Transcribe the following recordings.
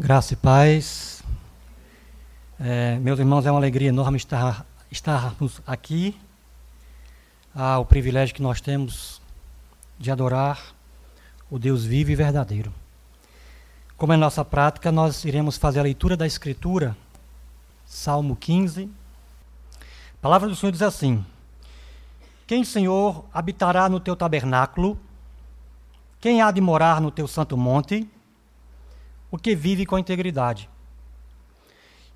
Graça e paz. É, meus irmãos, é uma alegria enorme estar, estarmos aqui. Ah, o privilégio que nós temos de adorar o Deus vivo e verdadeiro. Como é nossa prática, nós iremos fazer a leitura da Escritura, Salmo 15. A palavra do Senhor diz assim: Quem, Senhor, habitará no teu tabernáculo? Quem há de morar no teu santo monte? O que vive com integridade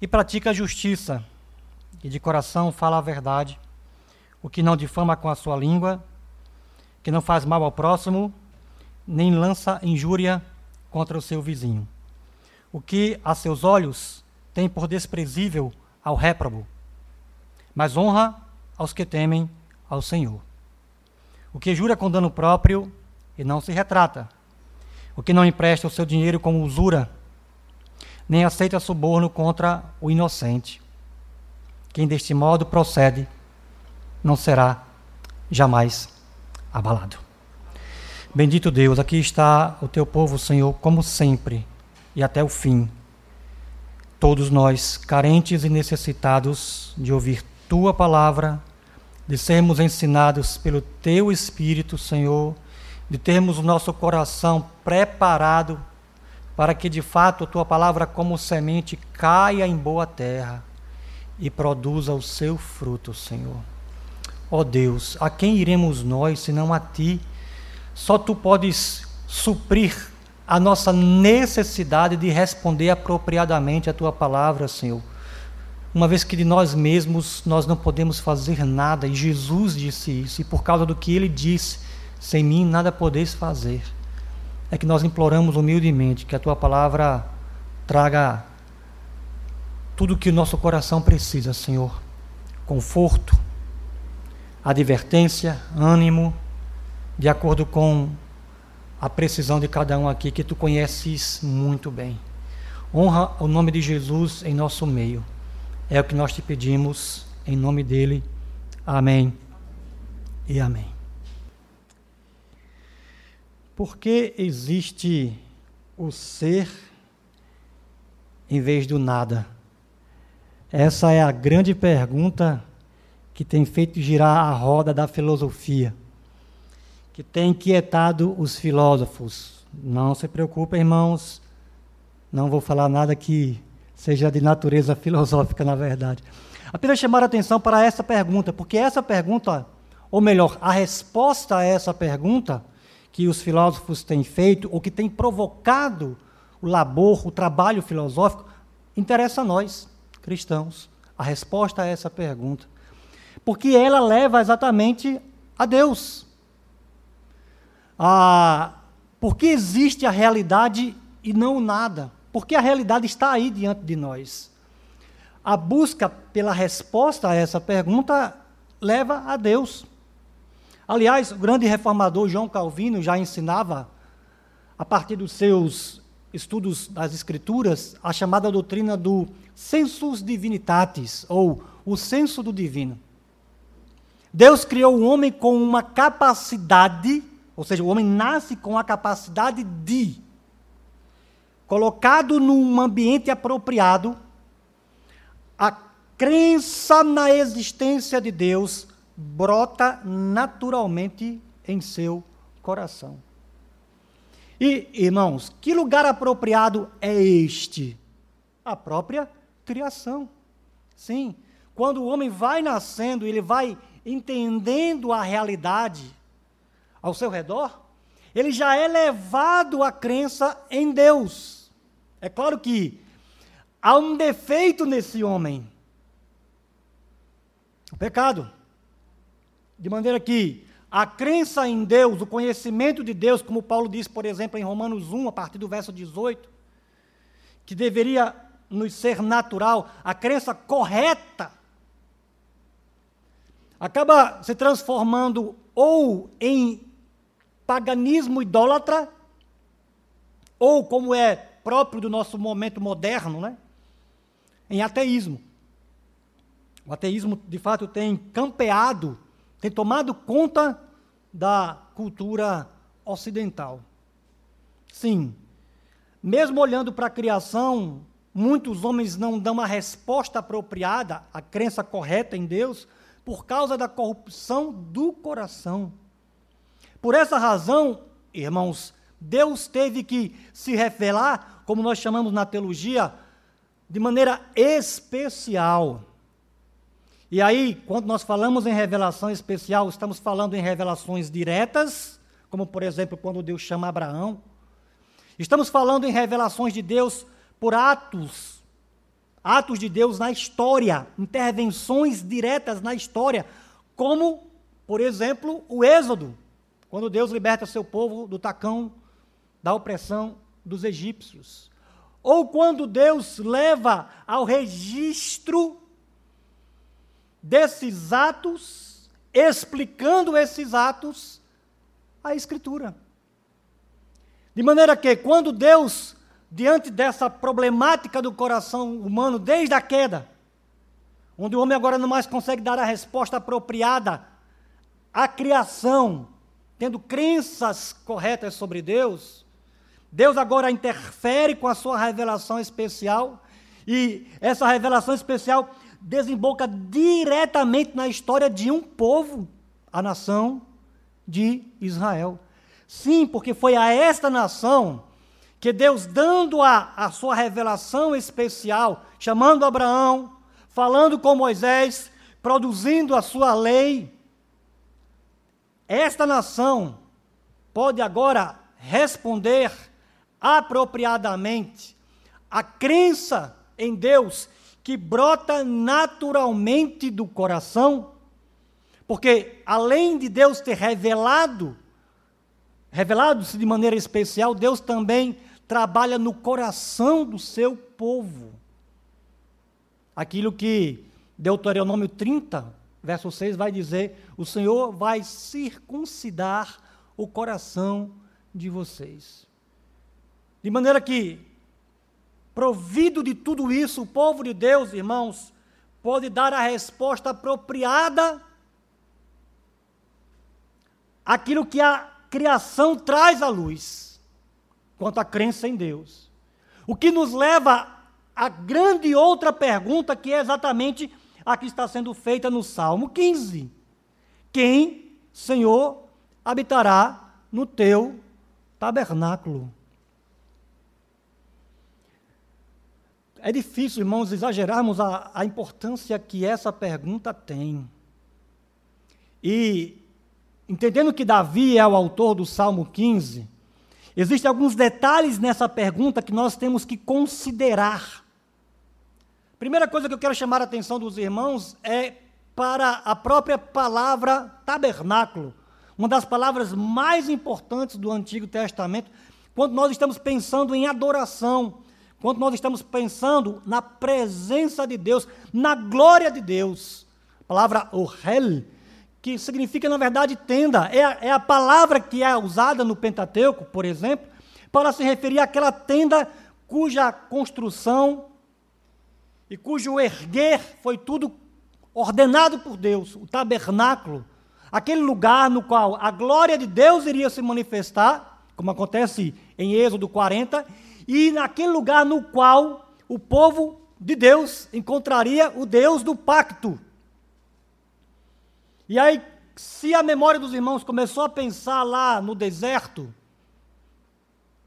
e pratica a justiça, e de coração fala a verdade, o que não difama com a sua língua, que não faz mal ao próximo, nem lança injúria contra o seu vizinho. O que a seus olhos tem por desprezível ao réprobo, mas honra aos que temem ao Senhor. O que jura com dano próprio e não se retrata, o que não empresta o seu dinheiro como usura, nem aceita suborno contra o inocente. Quem deste modo procede, não será jamais abalado. Bendito Deus, aqui está o teu povo, Senhor, como sempre e até o fim. Todos nós, carentes e necessitados de ouvir tua palavra, de sermos ensinados pelo teu Espírito, Senhor, de termos o nosso coração preparado para que de fato a tua palavra, como semente, caia em boa terra e produza o seu fruto, Senhor. Ó oh Deus, a quem iremos nós, senão a ti? Só tu podes suprir a nossa necessidade de responder apropriadamente a tua palavra, Senhor. Uma vez que de nós mesmos nós não podemos fazer nada, e Jesus disse isso, e por causa do que ele disse, sem mim nada podeis fazer. É que nós imploramos humildemente que a tua palavra traga tudo o que o nosso coração precisa, Senhor. Conforto, advertência, ânimo, de acordo com a precisão de cada um aqui, que tu conheces muito bem. Honra o nome de Jesus em nosso meio. É o que nós te pedimos, em nome dele. Amém e amém. Por que existe o ser em vez do nada? Essa é a grande pergunta que tem feito girar a roda da filosofia, que tem inquietado os filósofos. Não se preocupem, irmãos, não vou falar nada que seja de natureza filosófica, na verdade. Apenas chamar a atenção para essa pergunta, porque essa pergunta, ou melhor, a resposta a essa pergunta, que os filósofos têm feito, ou que têm provocado o labor, o trabalho filosófico, interessa a nós, cristãos, a resposta a essa pergunta. Porque ela leva exatamente a Deus. Ah, porque existe a realidade e não o nada? Porque a realidade está aí diante de nós. A busca pela resposta a essa pergunta leva a Deus. Aliás, o grande reformador João Calvino já ensinava, a partir dos seus estudos das Escrituras, a chamada doutrina do sensus divinitatis, ou o senso do divino. Deus criou o homem com uma capacidade, ou seja, o homem nasce com a capacidade de, colocado num ambiente apropriado, a crença na existência de Deus brota naturalmente em seu coração. E, irmãos, que lugar apropriado é este? A própria criação. Sim, quando o homem vai nascendo, ele vai entendendo a realidade ao seu redor, ele já é levado à crença em Deus. É claro que há um defeito nesse homem. O pecado. De maneira que a crença em Deus, o conhecimento de Deus, como Paulo diz, por exemplo, em Romanos 1, a partir do verso 18, que deveria nos ser natural, a crença correta, acaba se transformando ou em paganismo idólatra, ou como é próprio do nosso momento moderno, né? em ateísmo. O ateísmo, de fato, tem campeado tem tomado conta da cultura ocidental. Sim, mesmo olhando para a criação, muitos homens não dão a resposta apropriada, a crença correta em Deus, por causa da corrupção do coração. Por essa razão, irmãos, Deus teve que se revelar, como nós chamamos na teologia, de maneira especial. E aí, quando nós falamos em revelação especial, estamos falando em revelações diretas, como por exemplo, quando Deus chama Abraão. Estamos falando em revelações de Deus por atos, atos de Deus na história, intervenções diretas na história, como, por exemplo, o Êxodo, quando Deus liberta seu povo do tacão da opressão dos egípcios. Ou quando Deus leva ao registro desses atos, explicando esses atos, a Escritura. De maneira que, quando Deus, diante dessa problemática do coração humano, desde a queda, onde o homem agora não mais consegue dar a resposta apropriada à criação, tendo crenças corretas sobre Deus, Deus agora interfere com a sua revelação especial, e essa revelação especial desemboca diretamente na história de um povo, a nação de Israel. Sim, porque foi a esta nação que Deus, dando a, a sua revelação especial, chamando Abraão, falando com Moisés, produzindo a sua lei, esta nação pode agora responder apropriadamente a crença em Deus que brota naturalmente do coração, porque além de Deus ter revelado, revelado-se de maneira especial, Deus também trabalha no coração do seu povo. Aquilo que Deuteronômio 30, verso 6 vai dizer: O Senhor vai circuncidar o coração de vocês. De maneira que, provido de tudo isso, o povo de Deus, irmãos, pode dar a resposta apropriada àquilo que a criação traz à luz, quanto à crença em Deus. O que nos leva à grande outra pergunta, que é exatamente a que está sendo feita no Salmo 15: Quem, Senhor, habitará no teu tabernáculo? É difícil, irmãos, exagerarmos a, a importância que essa pergunta tem. E, entendendo que Davi é o autor do Salmo 15, existem alguns detalhes nessa pergunta que nós temos que considerar. Primeira coisa que eu quero chamar a atenção dos irmãos é para a própria palavra tabernáculo, uma das palavras mais importantes do Antigo Testamento, quando nós estamos pensando em adoração, quando nós estamos pensando na presença de Deus, na glória de Deus. A palavra ohel, que significa, na verdade, tenda, é a, é a palavra que é usada no Pentateuco, por exemplo, para se referir àquela tenda cuja construção e cujo erguer foi tudo ordenado por Deus, o tabernáculo, aquele lugar no qual a glória de Deus iria se manifestar, como acontece em Êxodo 40, e naquele lugar no qual o povo de Deus encontraria o Deus do pacto. E aí, se a memória dos irmãos começou a pensar lá no deserto,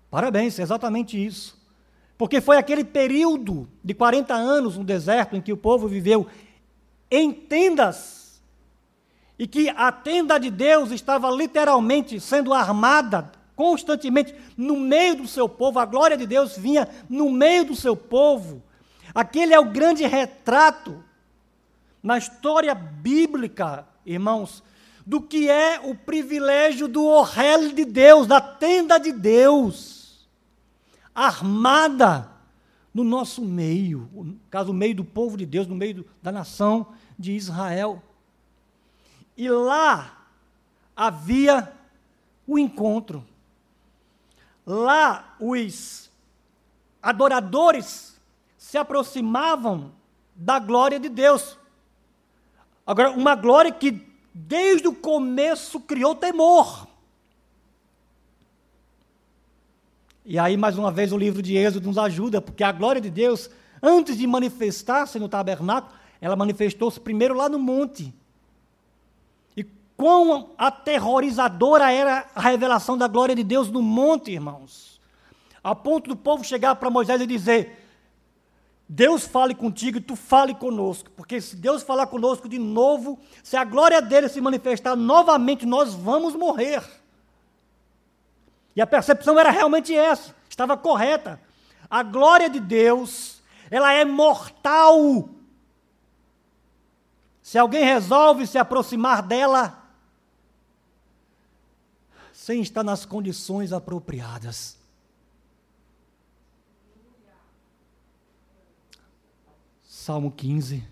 parabéns, é exatamente isso. Porque foi aquele período de 40 anos no deserto em que o povo viveu em tendas e que a tenda de Deus estava literalmente sendo armada constantemente no meio do seu povo, a glória de Deus vinha no meio do seu povo. Aquele é o grande retrato na história bíblica, irmãos, do que é o privilégio do orrel de Deus, da tenda de Deus, armada no nosso meio, no caso, no meio do povo de Deus, no meio do, da nação de Israel. E lá havia o encontro Lá os adoradores se aproximavam da glória de Deus. Agora, uma glória que desde o começo criou temor. E aí, mais uma vez, o livro de Êxodo nos ajuda, porque a glória de Deus, antes de manifestar-se no tabernáculo, ela manifestou-se primeiro lá no monte. Quão aterrorizadora era a revelação da glória de Deus no monte, irmãos. A ponto do povo chegar para Moisés e dizer: Deus fale contigo e tu fale conosco, porque se Deus falar conosco de novo, se a glória dele se manifestar novamente, nós vamos morrer. E a percepção era realmente essa, estava correta. A glória de Deus, ela é mortal. Se alguém resolve se aproximar dela, sem estar nas condições apropriadas. Salmo 15.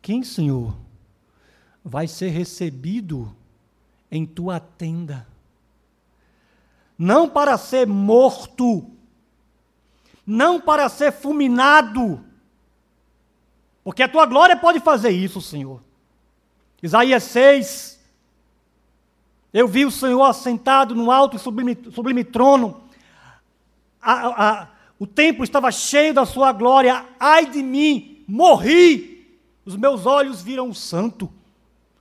Quem, Senhor, vai ser recebido em tua tenda? não para ser morto, não para ser fulminado, porque a tua glória pode fazer isso, Senhor. Isaías 6, eu vi o Senhor assentado no alto e sublime, sublime trono, a, a, o templo estava cheio da sua glória, ai de mim, morri, os meus olhos viram o santo,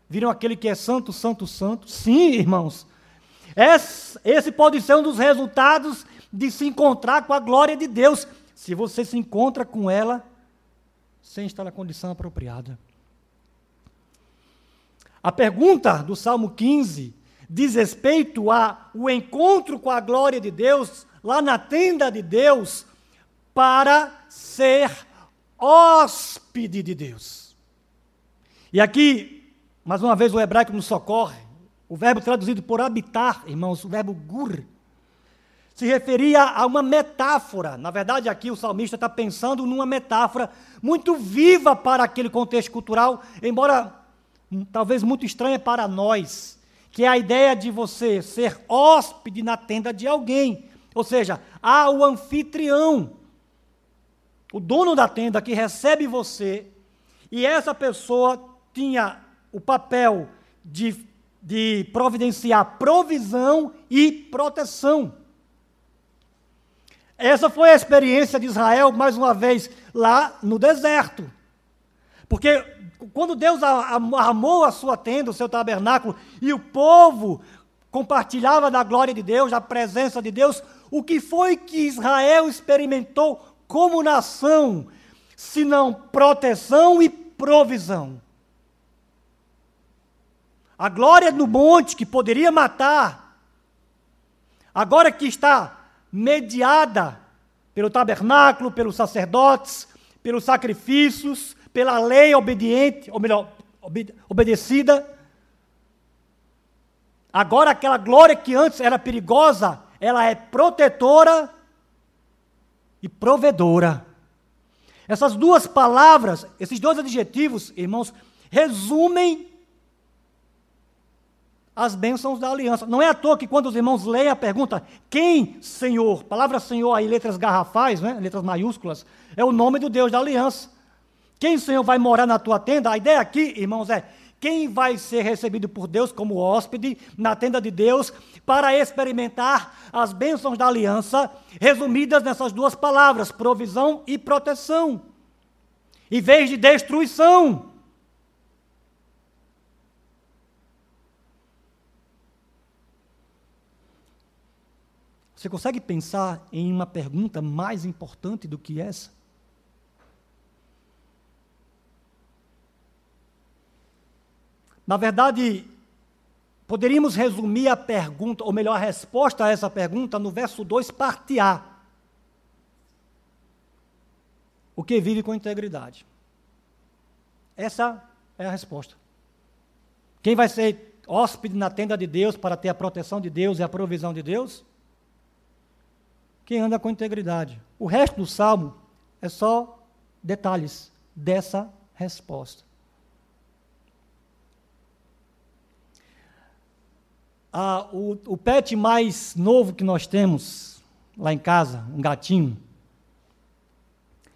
viram aquele que é santo, santo, santo. Sim, irmãos, esse pode ser um dos resultados de se encontrar com a glória de Deus, se você se encontra com ela sem estar na condição apropriada. A pergunta do Salmo 15 diz respeito ao encontro com a glória de Deus, lá na tenda de Deus, para ser hóspede de Deus. E aqui, mais uma vez, o hebraico nos socorre. O verbo traduzido por habitar, irmãos, o verbo gur, se referia a uma metáfora. Na verdade, aqui o salmista está pensando numa metáfora muito viva para aquele contexto cultural, embora hum, talvez muito estranha para nós, que é a ideia de você ser hóspede na tenda de alguém. Ou seja, há o anfitrião, o dono da tenda que recebe você, e essa pessoa tinha o papel de de providenciar provisão e proteção. Essa foi a experiência de Israel, mais uma vez, lá no deserto. Porque quando Deus armou a sua tenda, o seu tabernáculo, e o povo compartilhava da glória de Deus, da presença de Deus, o que foi que Israel experimentou como nação, senão proteção e provisão? A glória no monte que poderia matar, agora que está mediada pelo tabernáculo, pelos sacerdotes, pelos sacrifícios, pela lei obediente, ou melhor, obedecida. Agora aquela glória que antes era perigosa, ela é protetora e provedora. Essas duas palavras, esses dois adjetivos, irmãos, resumem as bênçãos da aliança. Não é à toa que quando os irmãos leem a pergunta, quem Senhor? Palavra Senhor aí, letras garrafais, né? letras maiúsculas, é o nome do Deus da aliança. Quem Senhor vai morar na tua tenda? A ideia aqui, irmãos, é quem vai ser recebido por Deus como hóspede na tenda de Deus para experimentar as bênçãos da aliança, resumidas nessas duas palavras, provisão e proteção. Em vez de destruição. Você consegue pensar em uma pergunta mais importante do que essa? Na verdade, poderíamos resumir a pergunta, ou melhor, a resposta a essa pergunta no verso 2, parte A. O que vive com integridade? Essa é a resposta. Quem vai ser hóspede na tenda de Deus para ter a proteção de Deus e a provisão de Deus? quem anda com integridade. O resto do salmo é só detalhes dessa resposta. Ah, o, o pet mais novo que nós temos lá em casa, um gatinho,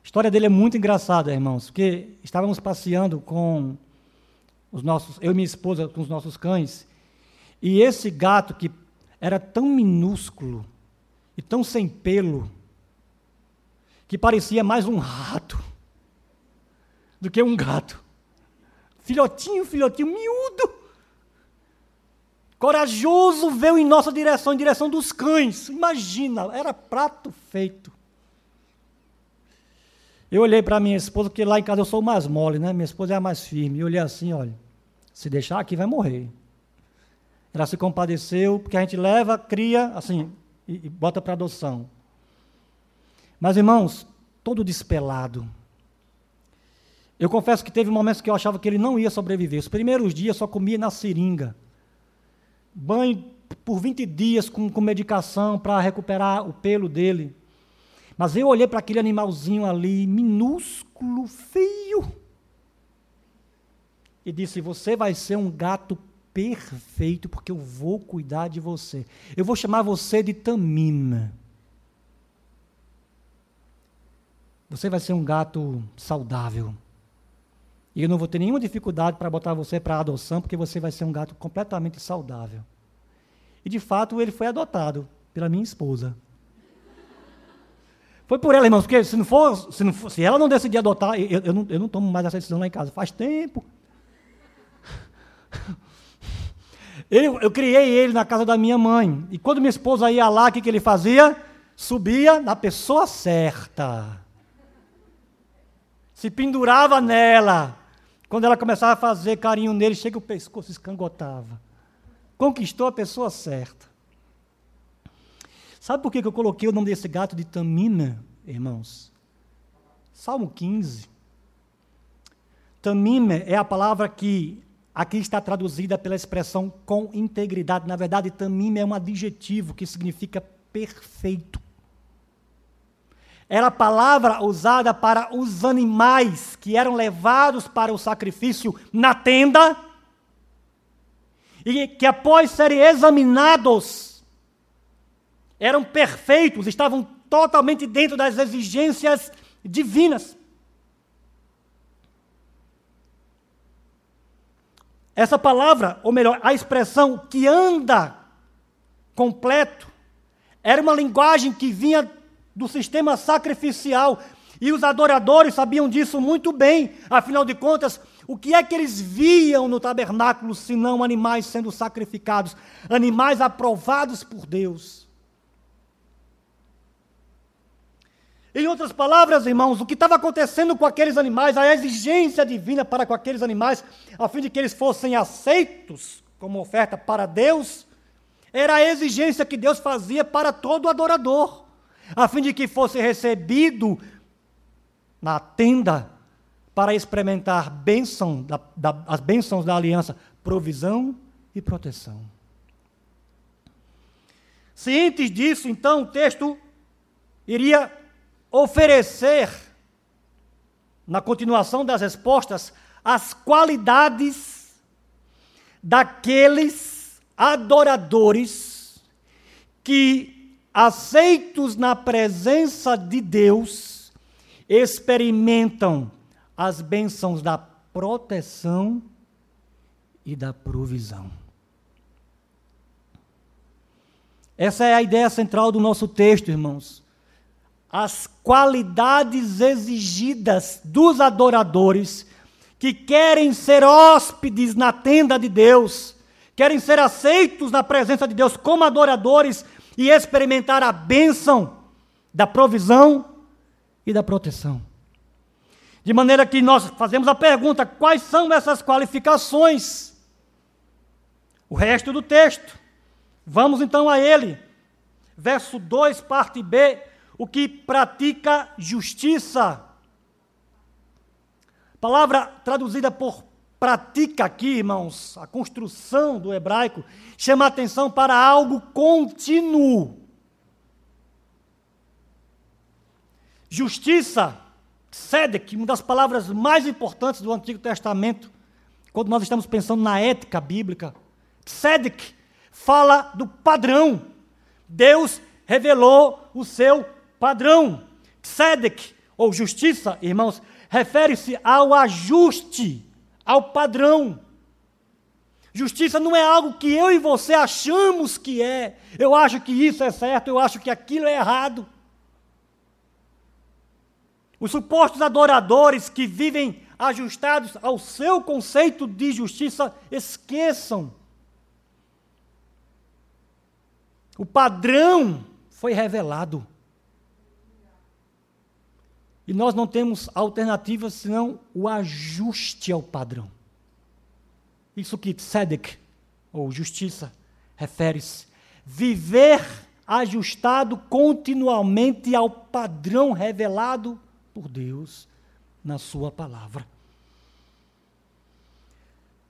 a história dele é muito engraçada, irmãos, porque estávamos passeando com os nossos, eu e minha esposa, com os nossos cães, e esse gato que era tão minúsculo, e tão sem pelo, que parecia mais um rato do que um gato. Filhotinho, filhotinho, miúdo. Corajoso veio em nossa direção, em direção dos cães. Imagina, era prato feito. Eu olhei para minha esposa, porque lá em casa eu sou mais mole, né? Minha esposa é a mais firme. Eu olhei assim, olha, se deixar aqui vai morrer. Ela se compadeceu, porque a gente leva, cria, assim, e, e bota para adoção. Mas, irmãos, todo despelado. Eu confesso que teve momentos que eu achava que ele não ia sobreviver. Os primeiros dias só comia na seringa. Banho por 20 dias com, com medicação para recuperar o pelo dele. Mas eu olhei para aquele animalzinho ali, minúsculo, feio, e disse: Você vai ser um gato perfeito, porque eu vou cuidar de você. Eu vou chamar você de Tamina. Você vai ser um gato saudável. E eu não vou ter nenhuma dificuldade para botar você para adoção, porque você vai ser um gato completamente saudável. E de fato ele foi adotado pela minha esposa. Foi por ela, irmãos, porque se não for, se, não for, se ela não decidir adotar, eu, eu, não, eu não tomo mais essa decisão lá em casa. Faz tempo. Ele, eu criei ele na casa da minha mãe. E quando minha esposa ia lá, o que, que ele fazia? Subia na pessoa certa. Se pendurava nela. Quando ela começava a fazer carinho nele, chega o pescoço escangotava. Conquistou a pessoa certa. Sabe por que eu coloquei o nome desse gato de Tamina, irmãos? Salmo 15. Tamina é a palavra que aqui está traduzida pela expressão com integridade. Na verdade, Tamina é um adjetivo que significa perfeito. Era a palavra usada para os animais que eram levados para o sacrifício na tenda e que após serem examinados eram perfeitos, estavam totalmente dentro das exigências divinas. Essa palavra, ou melhor, a expressão que anda completo, era uma linguagem que vinha do sistema sacrificial. E os adoradores sabiam disso muito bem, afinal de contas, o que é que eles viam no tabernáculo senão animais sendo sacrificados, animais aprovados por Deus? Em outras palavras, irmãos, o que estava acontecendo com aqueles animais, a exigência divina para com aqueles animais, a fim de que eles fossem aceitos como oferta para Deus, era a exigência que Deus fazia para todo adorador, a fim de que fosse recebido na tenda para experimentar bênção, da, da, as bênçãos da aliança, provisão e proteção. Cientes disso, então, o texto iria oferecer, na continuação das respostas, as qualidades daqueles adoradores que, aceitos na presença de Deus, experimentam as bênçãos da proteção e da provisão. Essa é a ideia central do nosso texto, irmãos as qualidades exigidas dos adoradores que querem ser hóspedes na tenda de Deus, querem ser aceitos na presença de Deus como adoradores e experimentar a bênção da provisão e da proteção. De maneira que nós fazemos a pergunta: quais são essas qualificações? O resto do texto. Vamos então a ele. Verso 2, parte B o que pratica justiça. Palavra traduzida por pratica aqui, irmãos, a construção do hebraico, chama atenção para algo contínuo. Justiça, tzedek, uma das palavras mais importantes do Antigo Testamento, quando nós estamos pensando na ética bíblica. Tzedek fala do padrão. Deus revelou o seu Padrão, tzedek, ou justiça, irmãos, refere-se ao ajuste, ao padrão. Justiça não é algo que eu e você achamos que é. Eu acho que isso é certo, eu acho que aquilo é errado. Os supostos adoradores que vivem ajustados ao seu conceito de justiça esqueçam. O padrão foi revelado. E nós não temos alternativa senão o ajuste ao padrão. Isso que Tzedek, ou justiça, refere-se. Viver ajustado continuamente ao padrão revelado por Deus na Sua palavra.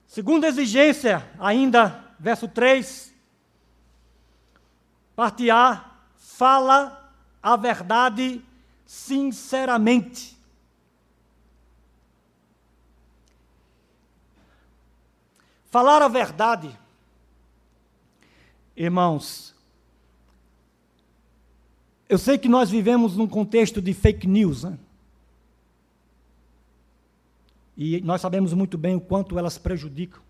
Segunda exigência, ainda, verso 3, parte A, fala a verdade sinceramente. Falar a verdade, irmãos, eu sei que nós vivemos num contexto de fake news, né? E nós sabemos muito bem o quanto elas prejudicam.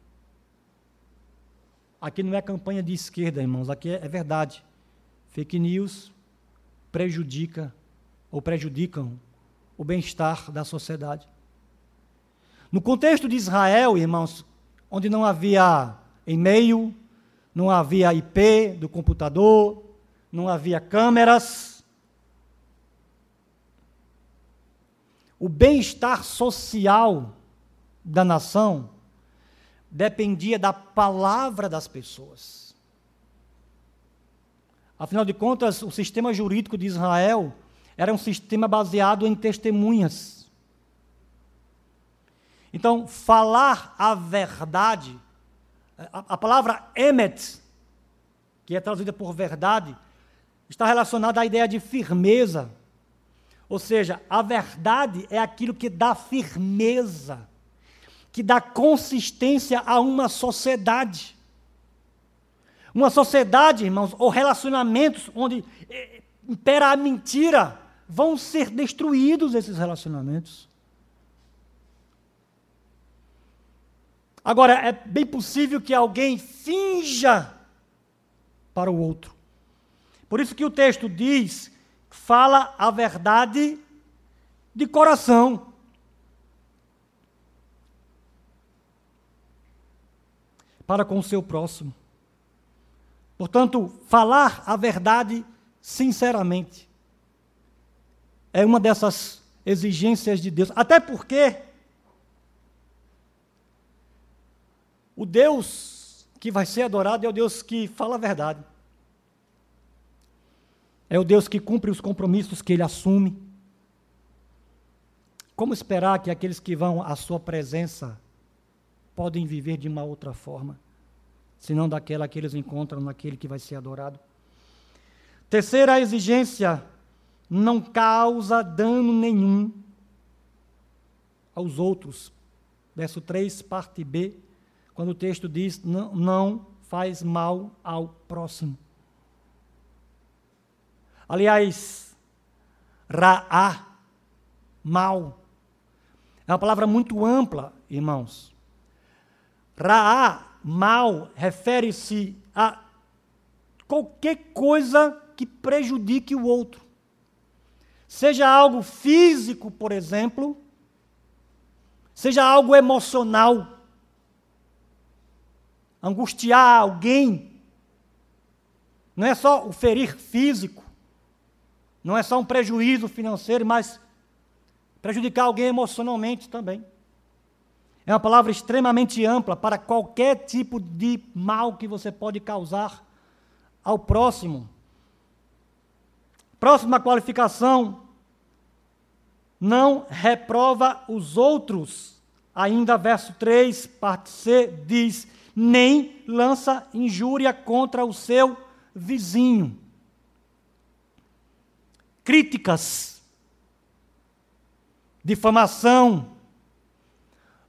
Aqui não é campanha de esquerda, irmãos, aqui é, é verdade. Fake news prejudica ou prejudicam o bem-estar da sociedade. No contexto de Israel, irmãos, onde não havia e-mail, não havia IP do computador, não havia câmeras, o bem-estar social da nação dependia da palavra das pessoas. Afinal de contas, o sistema jurídico de Israel era um sistema baseado em testemunhas. Então, falar a verdade, a, a palavra emet, que é traduzida por verdade, está relacionada à ideia de firmeza. Ou seja, a verdade é aquilo que dá firmeza, que dá consistência a uma sociedade. Uma sociedade, irmãos, ou relacionamentos onde eh, impera a mentira, vão ser destruídos esses relacionamentos. Agora, é bem possível que alguém finja para o outro. Por isso que o texto diz, fala a verdade de coração. Para com o seu próximo. Portanto, falar a verdade sinceramente é uma dessas exigências de Deus. Até porque o Deus que vai ser adorado é o Deus que fala a verdade. É o Deus que cumpre os compromissos que ele assume. Como esperar que aqueles que vão à sua presença podem viver de uma outra forma, senão daquela que eles encontram naquele que vai ser adorado? Terceira exigência não causa dano nenhum aos outros. Verso 3, parte B, quando o texto diz: não, faz mal ao próximo. Aliás, ra'a, mal, é uma palavra muito ampla, irmãos. Ra'a, mal, refere-se a qualquer coisa que prejudique o outro. Seja algo físico, por exemplo, seja algo emocional. Angustiar alguém não é só o ferir físico, não é só um prejuízo financeiro, mas prejudicar alguém emocionalmente também. É uma palavra extremamente ampla para qualquer tipo de mal que você pode causar ao próximo. Próxima qualificação: não reprova os outros. Ainda verso 3, parte C, diz: nem lança injúria contra o seu vizinho. Críticas, difamação,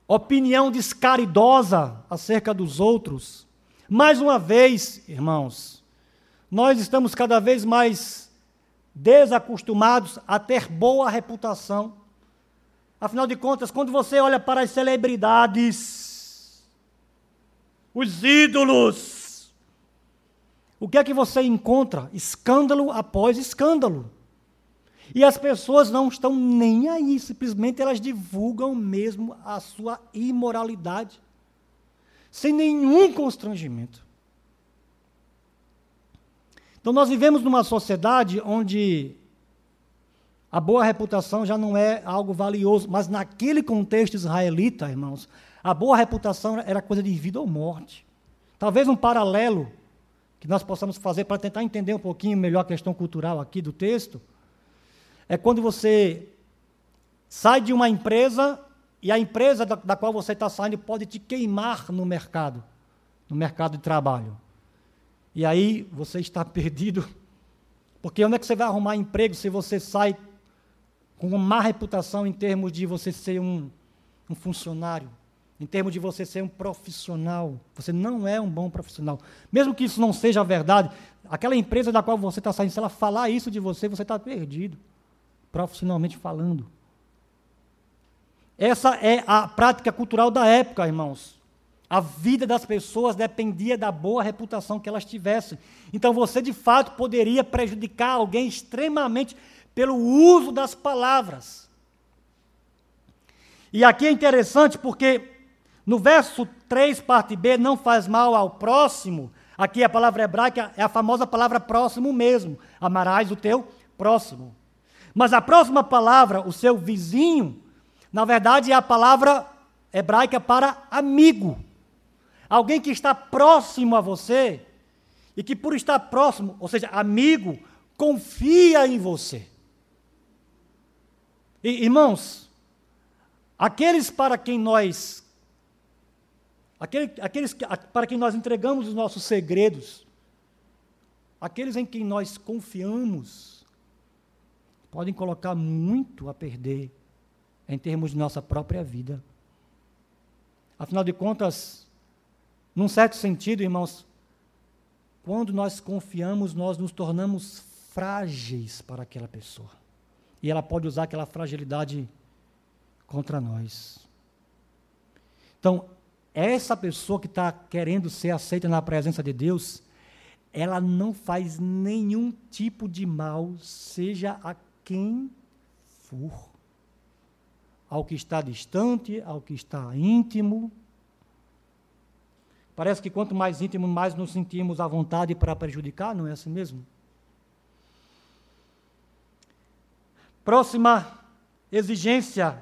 opinião descaridosa acerca dos outros. Mais uma vez, irmãos, nós estamos cada vez mais desacostumados a ter boa reputação. Afinal de contas, quando você olha para as celebridades, os ídolos. O que é que você encontra? Escândalo após escândalo. E as pessoas não estão nem aí, simplesmente elas divulgam mesmo a sua imoralidade, sem nenhum constrangimento. Então, nós vivemos numa sociedade onde a boa reputação já não é algo valioso, mas naquele contexto israelita, irmãos, a boa reputação era coisa de vida ou morte. Talvez um paralelo que nós possamos fazer para tentar entender um pouquinho melhor a questão cultural aqui do texto é quando você sai de uma empresa e a empresa da, da qual você está saindo pode te queimar no mercado, no mercado de trabalho. E aí você está perdido, porque onde é que você vai arrumar emprego se você sai com uma má reputação em termos de você ser um, um funcionário, em termos de você ser um profissional? Você não é um bom profissional. Mesmo que isso não seja verdade, aquela empresa da qual você está saindo, se ela falar isso de você, você está perdido profissionalmente falando. Essa é a prática cultural da época, irmãos. A vida das pessoas dependia da boa reputação que elas tivessem. Então você, de fato, poderia prejudicar alguém extremamente pelo uso das palavras. E aqui é interessante porque no verso 3, parte B, não faz mal ao próximo. Aqui a palavra hebraica é a famosa palavra próximo mesmo. Amarás o teu próximo. Mas a próxima palavra, o seu vizinho, na verdade é a palavra hebraica para amigo. Alguém que está próximo a você e que, por estar próximo, ou seja, amigo, confia em você. E, irmãos, aqueles para quem nós aqueles para quem nós entregamos os nossos segredos, aqueles em quem nós confiamos, podem colocar muito a perder em termos de nossa própria vida. Afinal de contas, num certo sentido, irmãos, quando nós confiamos, nós nos tornamos frágeis para aquela pessoa. E ela pode usar aquela fragilidade contra nós. Então, essa pessoa que está querendo ser aceita na presença de Deus, ela não faz nenhum tipo de mal, seja a quem for. Ao que está distante, ao que está íntimo. Parece que quanto mais íntimo, mais nos sentimos à vontade para prejudicar, não é assim mesmo? Próxima exigência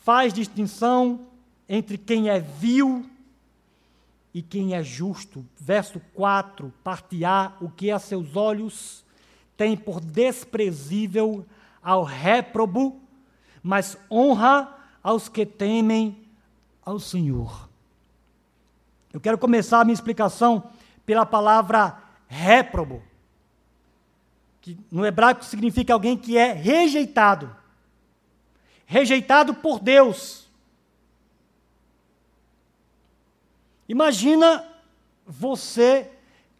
faz distinção entre quem é vil e quem é justo. Verso 4, parte A, o que a seus olhos tem por desprezível ao réprobo, mas honra aos que temem ao Senhor. Eu quero começar a minha explicação pela palavra réprobo, que no hebraico significa alguém que é rejeitado. Rejeitado por Deus. Imagina você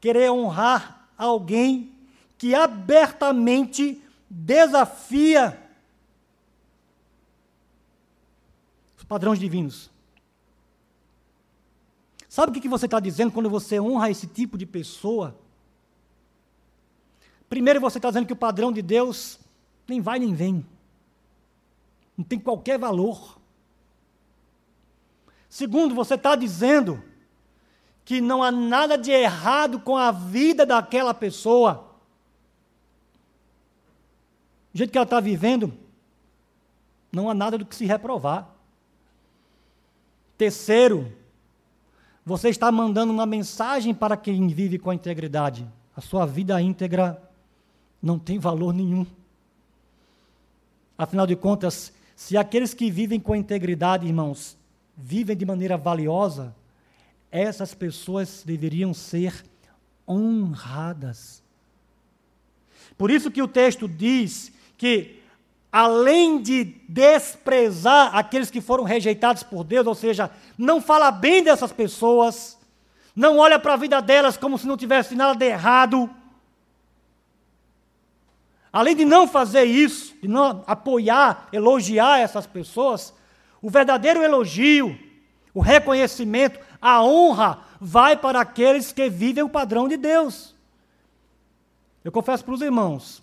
querer honrar alguém que abertamente desafia os padrões divinos. Sabe o que você está dizendo quando você honra esse tipo de pessoa? Primeiro, você está dizendo que o padrão de Deus nem vai nem vem, não tem qualquer valor. Segundo, você está dizendo que não há nada de errado com a vida daquela pessoa. Do jeito que ela está vivendo, não há nada do que se reprovar. Terceiro, você está mandando uma mensagem para quem vive com a integridade. A sua vida íntegra não tem valor nenhum. Afinal de contas, se aqueles que vivem com integridade, irmãos, vivem de maneira valiosa, essas pessoas deveriam ser honradas. Por isso que o texto diz que, além de desprezar aqueles que foram rejeitados por Deus, ou seja, não fala bem dessas pessoas, não olha para a vida delas como se não tivesse nada de errado, além de não fazer isso, de não apoiar, elogiar essas pessoas, o verdadeiro elogio, o reconhecimento, a honra vai para aqueles que vivem o padrão de Deus. Eu confesso para os irmãos,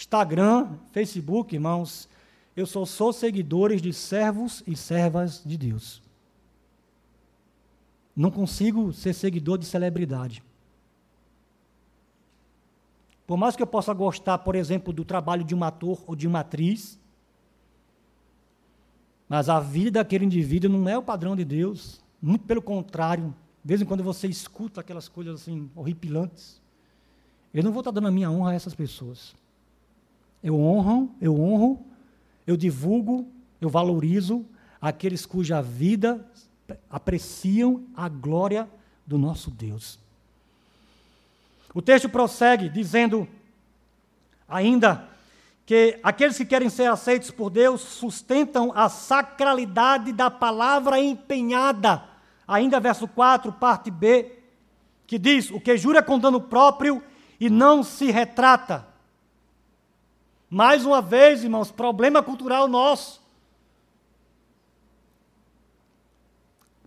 Instagram, Facebook, irmãos, eu só sou seguidores de servos e servas de Deus. Não consigo ser seguidor de celebridade. Por mais que eu possa gostar, por exemplo, do trabalho de um ator ou de uma atriz, mas a vida daquele indivíduo não é o padrão de Deus. Muito pelo contrário. De vez em quando você escuta aquelas coisas assim horripilantes. Eu não vou estar dando a minha honra a essas pessoas. Eu honro, eu honro, eu divulgo, eu valorizo aqueles cuja vida apreciam a glória do nosso Deus. O texto prossegue dizendo ainda que aqueles que querem ser aceitos por Deus sustentam a sacralidade da palavra empenhada. Ainda verso 4, parte B, que diz: O que jura com dano próprio e não se retrata. Mais uma vez, irmãos, problema cultural nosso.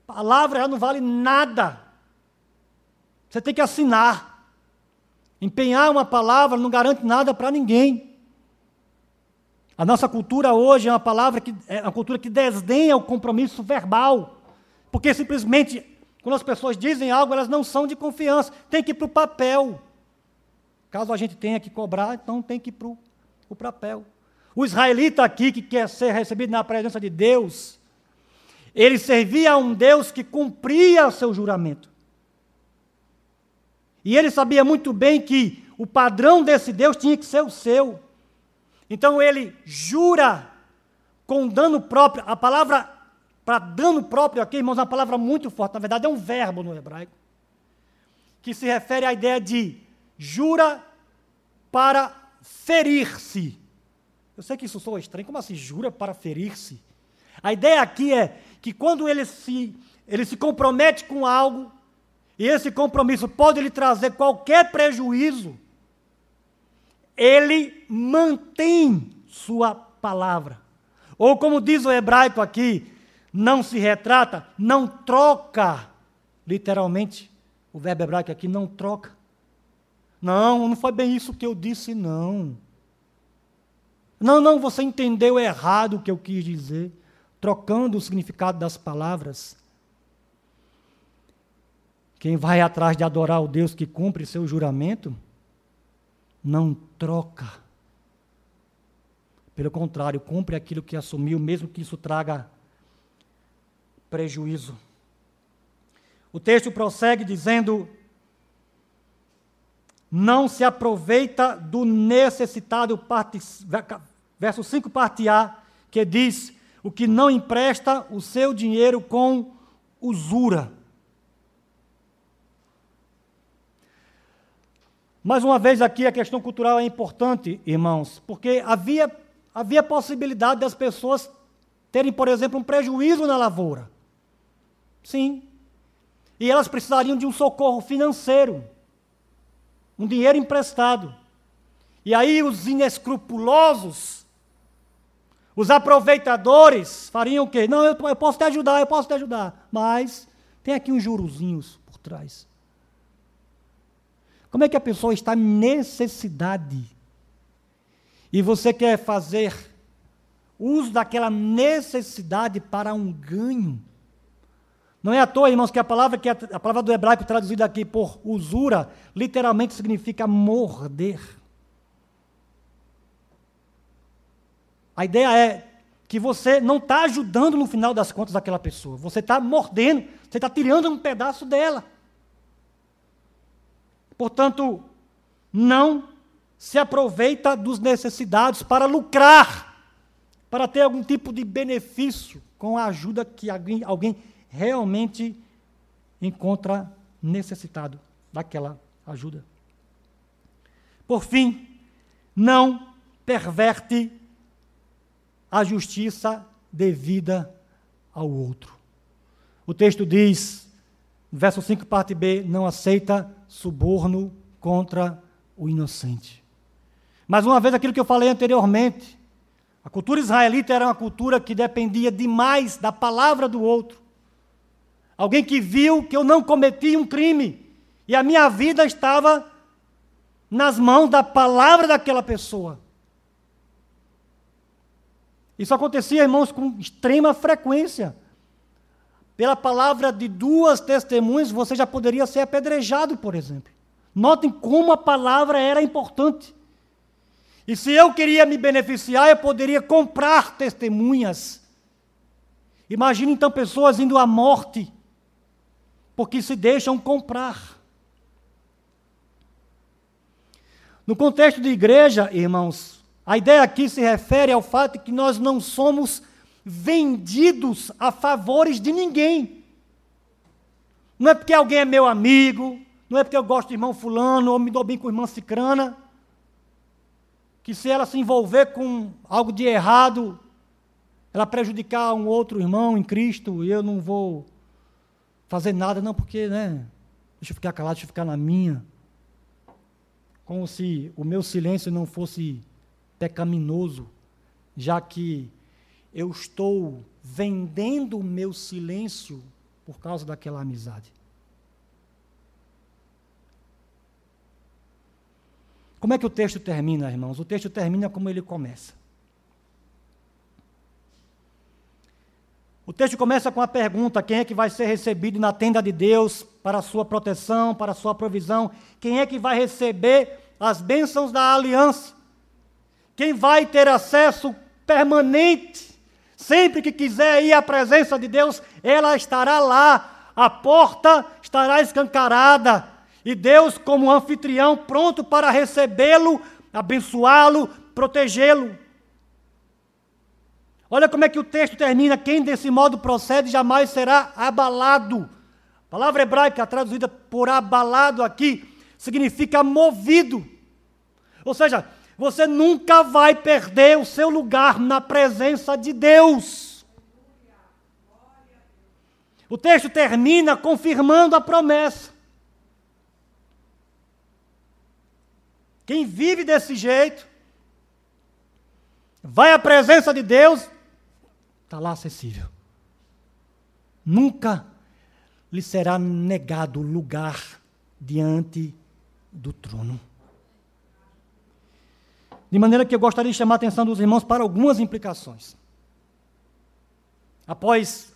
A palavra ela não vale nada. Você tem que assinar. Empenhar uma palavra não garante nada para ninguém. A nossa cultura hoje é uma palavra que é uma cultura que desdenha o compromisso verbal, porque simplesmente quando as pessoas dizem algo, elas não são de confiança, tem que ir para o papel. Caso a gente tenha que cobrar, então tem que ir para o papel. O israelita aqui que quer ser recebido na presença de Deus, ele servia a um Deus que cumpria o seu juramento. E ele sabia muito bem que o padrão desse Deus tinha que ser o seu. Então ele jura com dano próprio. A palavra para dano próprio aqui, irmãos, é uma palavra muito forte. Na verdade, é um verbo no hebraico. Que se refere à ideia de jura para ferir-se. Eu sei que isso soa estranho. Como assim jura para ferir-se? A ideia aqui é que quando ele se, ele se compromete com algo, e esse compromisso pode lhe trazer qualquer prejuízo, ele mantém sua palavra. Ou como diz o hebraico aqui, não se retrata, não troca. Literalmente, o verbo hebraico aqui não troca. Não, não foi bem isso que eu disse, não. Não, não, você entendeu errado o que eu quis dizer, trocando o significado das palavras. Quem vai atrás de adorar o Deus que cumpre seu juramento, não troca. Pelo contrário, cumpre aquilo que assumiu, mesmo que isso traga prejuízo. O texto prossegue dizendo: Não se aproveita do necessitado, parte, verso 5, parte A, que diz: O que não empresta o seu dinheiro com usura. Mais uma vez aqui a questão cultural é importante, irmãos, porque havia, havia possibilidade das pessoas terem, por exemplo, um prejuízo na lavoura. Sim. E elas precisariam de um socorro financeiro, um dinheiro emprestado. E aí os inescrupulosos, os aproveitadores, fariam o quê? Não, eu, eu posso te ajudar, eu posso te ajudar, mas tem aqui uns jurozinhos por trás. Como é que a pessoa está em necessidade e você quer fazer uso daquela necessidade para um ganho? Não é à toa, irmãos, que a palavra que a, a palavra do hebraico traduzida aqui por usura literalmente significa morder. A ideia é que você não está ajudando no final das contas aquela pessoa, você está mordendo, você está tirando um pedaço dela. Portanto, não se aproveita dos necessitados para lucrar, para ter algum tipo de benefício com a ajuda que alguém, alguém realmente encontra necessitado daquela ajuda. Por fim, não perverte a justiça devida ao outro. O texto diz, verso 5, parte B, não aceita suborno contra o inocente. Mais uma vez, aquilo que eu falei anteriormente, a cultura israelita era uma cultura que dependia demais da palavra do outro. Alguém que viu que eu não cometi um crime e a minha vida estava nas mãos da palavra daquela pessoa. Isso acontecia, irmãos, com extrema frequência. Pela palavra de duas testemunhas, você já poderia ser apedrejado, por exemplo. Notem como a palavra era importante. E se eu queria me beneficiar, eu poderia comprar testemunhas. Imagine então pessoas indo à morte, porque se deixam comprar. No contexto de igreja, irmãos, a ideia aqui se refere ao fato de que nós não somos vendidos a favores de ninguém. Não é porque alguém é meu amigo, não é porque eu gosto do irmão fulano ou me dou bem com a irmã cicrana, que se ela se envolver com algo de errado, ela prejudicar um outro irmão em Cristo, eu não vou fazer nada, não, porque, né? Deixa eu ficar calado, deixa eu ficar na minha. Como se o meu silêncio não fosse pecaminoso, já que eu estou vendendo o meu silêncio por causa daquela amizade. Como é que o texto termina, irmãos? O texto termina como ele começa. O texto começa com a pergunta: quem é que vai ser recebido na tenda de Deus para a sua proteção, para a sua provisão? Quem é que vai receber as bênçãos da aliança? Quem vai ter acesso permanente, sempre que quiser ir à presença de Deus, ela estará lá, a porta estará escancarada, e Deus, como anfitrião, pronto para recebê-lo, abençoá-lo, protegê-lo. Olha como é que o texto termina: quem desse modo procede jamais será abalado. A palavra hebraica traduzida por abalado aqui significa movido. Ou seja, você nunca vai perder o seu lugar na presença de Deus. O texto termina confirmando a promessa. Quem vive desse jeito, vai à presença de Deus, está lá acessível. Nunca lhe será negado lugar diante do trono. De maneira que eu gostaria de chamar a atenção dos irmãos para algumas implicações. Após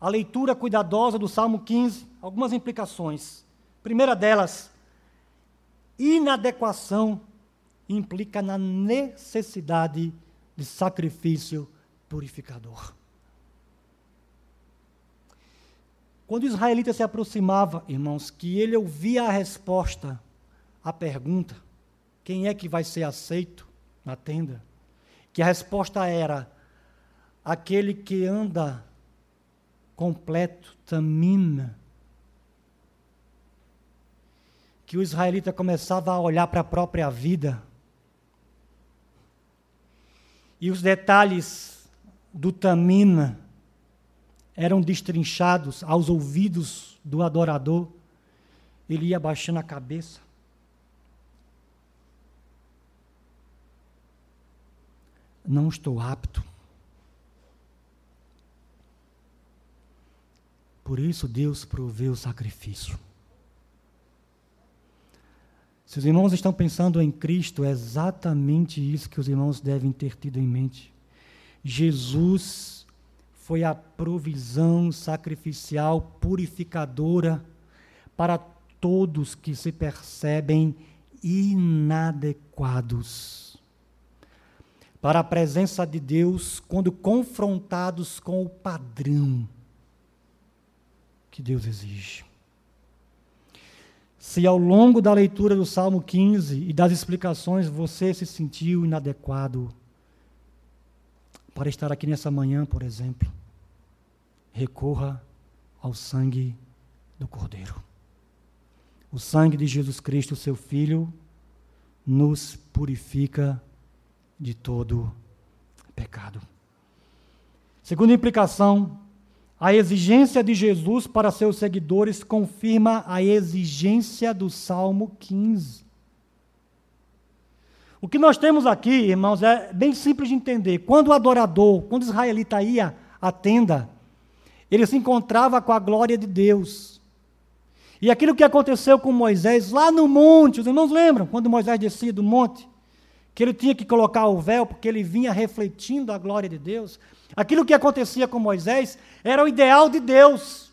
a leitura cuidadosa do Salmo 15, algumas implicações. Primeira delas, inadequação implica na necessidade de sacrifício purificador. Quando o israelita se aproximava, irmãos, que ele ouvia a resposta à pergunta: quem é que vai ser aceito na tenda? Que a resposta era: aquele que anda completo, tamina. Que o israelita começava a olhar para a própria vida. E os detalhes do tamina eram destrinchados aos ouvidos do adorador. Ele ia baixando a cabeça. não estou apto. Por isso Deus proveu o sacrifício. Se os irmãos estão pensando em Cristo, é exatamente isso que os irmãos devem ter tido em mente. Jesus foi a provisão sacrificial purificadora para todos que se percebem inadequados para a presença de Deus quando confrontados com o padrão que Deus exige. Se ao longo da leitura do Salmo 15 e das explicações você se sentiu inadequado para estar aqui nessa manhã, por exemplo, recorra ao sangue do Cordeiro. O sangue de Jesus Cristo, seu Filho, nos purifica de todo pecado. Segunda implicação, a exigência de Jesus para seus seguidores confirma a exigência do Salmo 15. O que nós temos aqui, irmãos, é bem simples de entender. Quando o adorador, quando o israelita ia à tenda, ele se encontrava com a glória de Deus. E aquilo que aconteceu com Moisés lá no monte, os irmãos lembram quando Moisés descia do monte? Que ele tinha que colocar o véu porque ele vinha refletindo a glória de Deus. Aquilo que acontecia com Moisés era o ideal de Deus.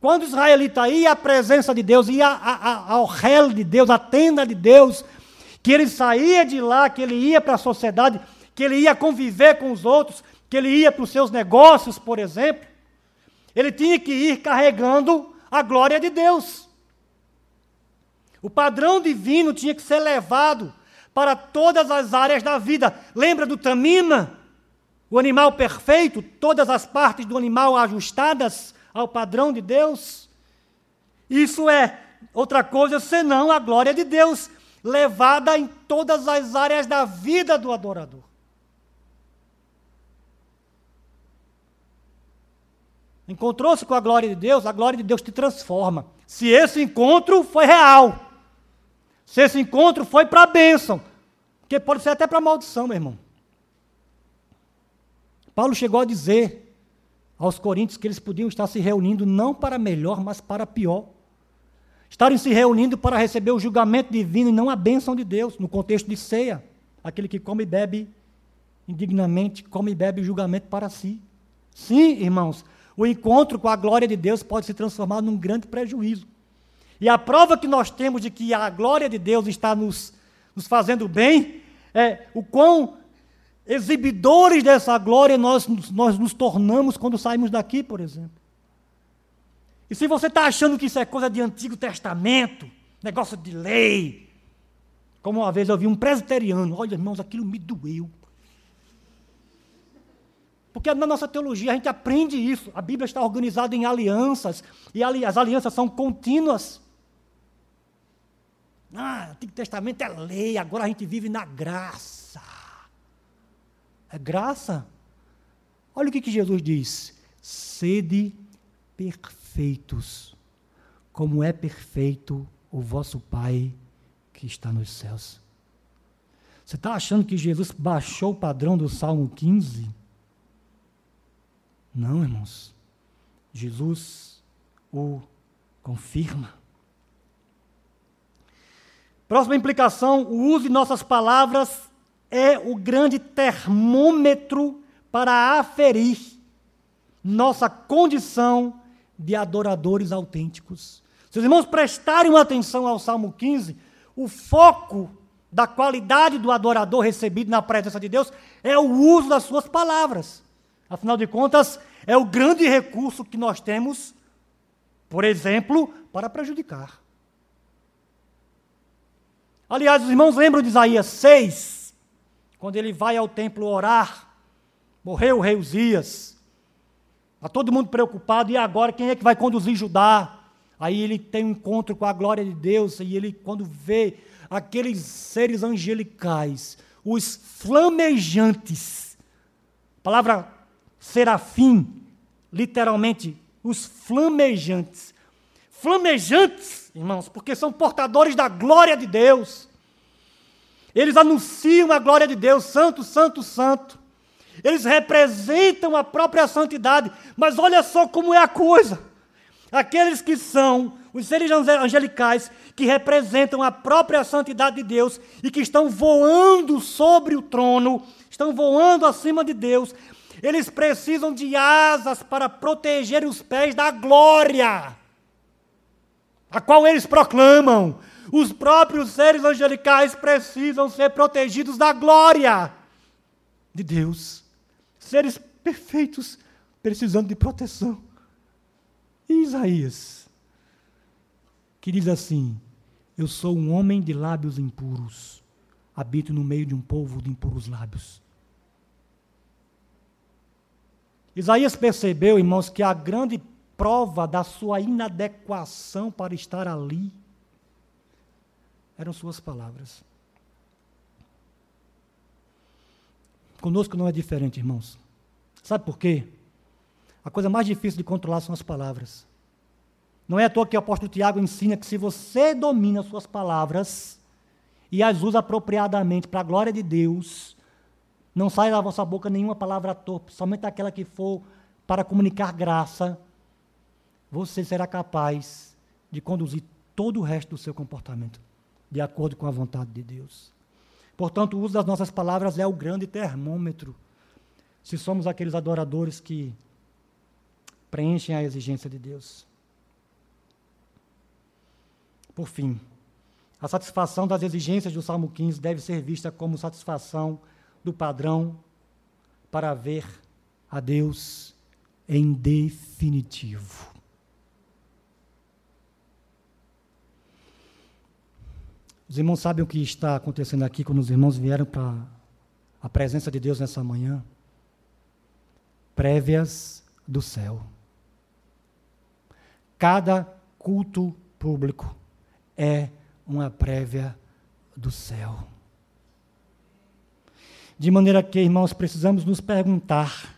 Quando o israelita ia à presença de Deus, ia ao réu de Deus, à tenda de Deus, que ele saía de lá, que ele ia para a sociedade, que ele ia conviver com os outros, que ele ia para os seus negócios, por exemplo, ele tinha que ir carregando a glória de Deus. O padrão divino tinha que ser levado para todas as áreas da vida. Lembra do Tamina? O animal perfeito, todas as partes do animal ajustadas ao padrão de Deus. Isso é outra coisa senão a glória de Deus levada em todas as áreas da vida do adorador. Encontrou-se com a glória de Deus, a glória de Deus te transforma. Se esse encontro foi real, se esse encontro foi para a bênção, porque pode ser até para a maldição, meu irmão. Paulo chegou a dizer aos coríntios que eles podiam estar se reunindo não para melhor, mas para pior. Estarem se reunindo para receber o julgamento divino e não a bênção de Deus, no contexto de ceia. Aquele que come e bebe indignamente, come e bebe o julgamento para si. Sim, irmãos, o encontro com a glória de Deus pode se transformar num grande prejuízo. E a prova que nós temos de que a glória de Deus está nos, nos fazendo bem é o quão exibidores dessa glória nós, nós nos tornamos quando saímos daqui, por exemplo. E se você está achando que isso é coisa de Antigo Testamento, negócio de lei, como uma vez eu vi um presbiteriano, olha irmãos, aquilo me doeu. Porque na nossa teologia a gente aprende isso. A Bíblia está organizada em alianças, e as alianças são contínuas. Ah, Antigo Testamento é lei, agora a gente vive na graça. É graça? Olha o que, que Jesus diz: sede perfeitos, como é perfeito o vosso Pai que está nos céus. Você está achando que Jesus baixou o padrão do Salmo 15? Não, irmãos. Jesus o confirma. Próxima implicação: o uso de nossas palavras é o grande termômetro para aferir nossa condição de adoradores autênticos. Se os irmãos prestarem atenção ao Salmo 15, o foco da qualidade do adorador recebido na presença de Deus é o uso das suas palavras. Afinal de contas, é o grande recurso que nós temos, por exemplo, para prejudicar. Aliás, os irmãos lembram de Isaías 6, quando ele vai ao templo orar, morreu o rei Uzias, está todo mundo preocupado, e agora quem é que vai conduzir Judá? Aí ele tem um encontro com a glória de Deus, e ele, quando vê aqueles seres angelicais, os flamejantes, palavra serafim, literalmente, os flamejantes. Flamejantes, irmãos, porque são portadores da glória de Deus. Eles anunciam a glória de Deus, santo, santo, santo. Eles representam a própria santidade, mas olha só como é a coisa. Aqueles que são os seres angelicais que representam a própria santidade de Deus e que estão voando sobre o trono, estão voando acima de Deus, eles precisam de asas para proteger os pés da glória, a qual eles proclamam. Os próprios seres angelicais precisam ser protegidos da glória de Deus. Seres perfeitos precisando de proteção. E Isaías, que diz assim: Eu sou um homem de lábios impuros, habito no meio de um povo de impuros lábios. Isaías percebeu, irmãos, que a grande prova da sua inadequação para estar ali eram suas palavras. Conosco não é diferente, irmãos. Sabe por quê? A coisa mais difícil de controlar são as palavras. Não é à toa que o apóstolo Tiago ensina que se você domina suas palavras e as usa apropriadamente para a glória de Deus, não sai da vossa boca nenhuma palavra torpe, somente aquela que for para comunicar graça, você será capaz de conduzir todo o resto do seu comportamento de acordo com a vontade de Deus. Portanto, o uso das nossas palavras é o grande termômetro. Se somos aqueles adoradores que preenchem a exigência de Deus. Por fim, a satisfação das exigências do Salmo 15 deve ser vista como satisfação do padrão para ver a Deus em definitivo. Os irmãos sabem o que está acontecendo aqui quando os irmãos vieram para a presença de Deus nessa manhã? Prévias do céu. Cada culto público é uma prévia do céu. De maneira que, irmãos, precisamos nos perguntar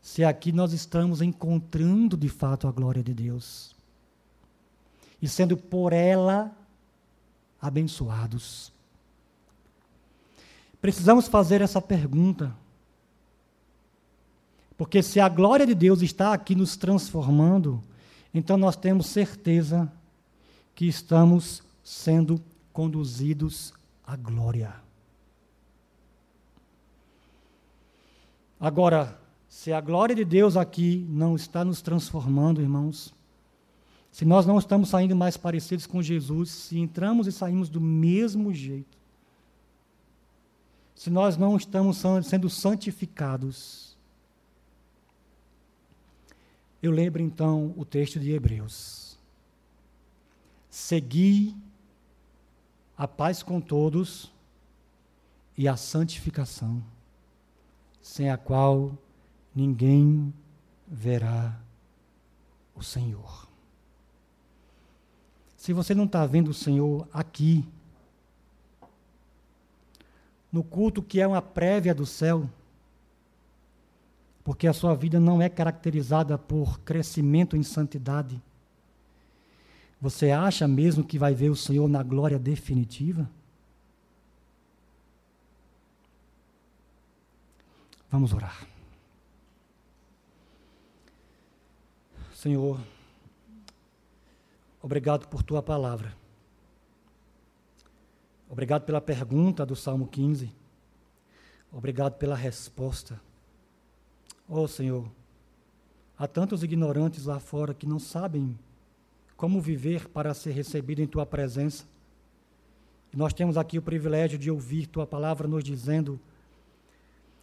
se aqui nós estamos encontrando de fato a glória de Deus e sendo por ela abençoados. Precisamos fazer essa pergunta. Porque se a glória de Deus está aqui nos transformando, então nós temos certeza que estamos sendo conduzidos à glória. Agora, se a glória de Deus aqui não está nos transformando, irmãos, se nós não estamos saindo mais parecidos com Jesus, se entramos e saímos do mesmo jeito, se nós não estamos sendo santificados, eu lembro então o texto de Hebreus. Segui a paz com todos e a santificação, sem a qual ninguém verá o Senhor. Se você não está vendo o Senhor aqui, no culto que é uma prévia do céu, porque a sua vida não é caracterizada por crescimento em santidade, você acha mesmo que vai ver o Senhor na glória definitiva? Vamos orar. Senhor, Obrigado por tua palavra. Obrigado pela pergunta do Salmo 15. Obrigado pela resposta. Oh Senhor, há tantos ignorantes lá fora que não sabem como viver para ser recebido em tua presença. E nós temos aqui o privilégio de ouvir tua palavra nos dizendo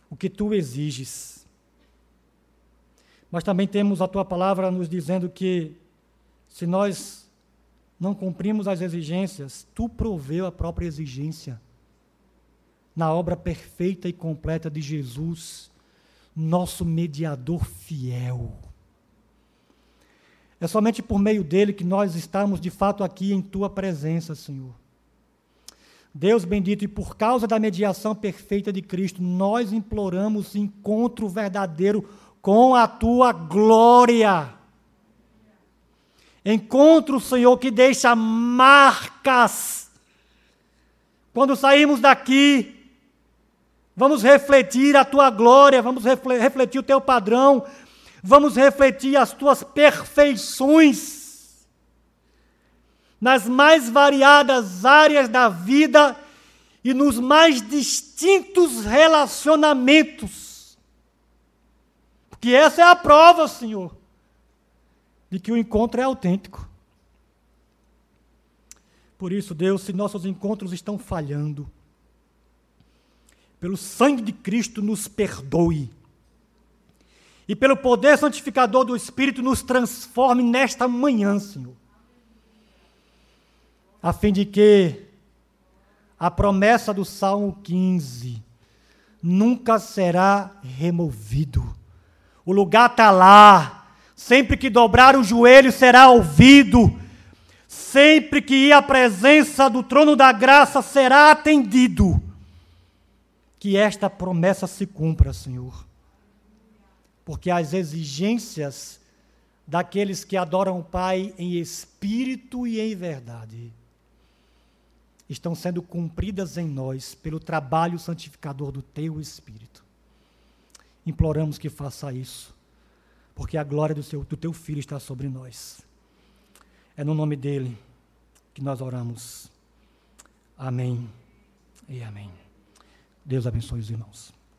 o que tu exiges. Mas também temos a tua palavra nos dizendo que se nós não cumprimos as exigências, tu proveu a própria exigência na obra perfeita e completa de Jesus, nosso mediador fiel. É somente por meio dele que nós estamos de fato aqui em tua presença, Senhor. Deus bendito, e por causa da mediação perfeita de Cristo, nós imploramos encontro verdadeiro com a tua glória. Encontro, Senhor, que deixa marcas. Quando sairmos daqui, vamos refletir a tua glória, vamos refletir o teu padrão, vamos refletir as tuas perfeições nas mais variadas áreas da vida e nos mais distintos relacionamentos. Porque essa é a prova, Senhor de que o encontro é autêntico. Por isso, Deus, se nossos encontros estão falhando, pelo sangue de Cristo nos perdoe. E pelo poder santificador do Espírito nos transforme nesta manhã, Senhor. A fim de que a promessa do Salmo 15 nunca será removido. O lugar está lá Sempre que dobrar o joelho será ouvido. Sempre que ir à presença do trono da graça será atendido. Que esta promessa se cumpra, Senhor. Porque as exigências daqueles que adoram o Pai em espírito e em verdade estão sendo cumpridas em nós pelo trabalho santificador do Teu Espírito. imploramos que faça isso, porque a glória do, seu, do teu filho está sobre nós. É no nome dele que nós oramos. Amém e amém. Deus abençoe os irmãos.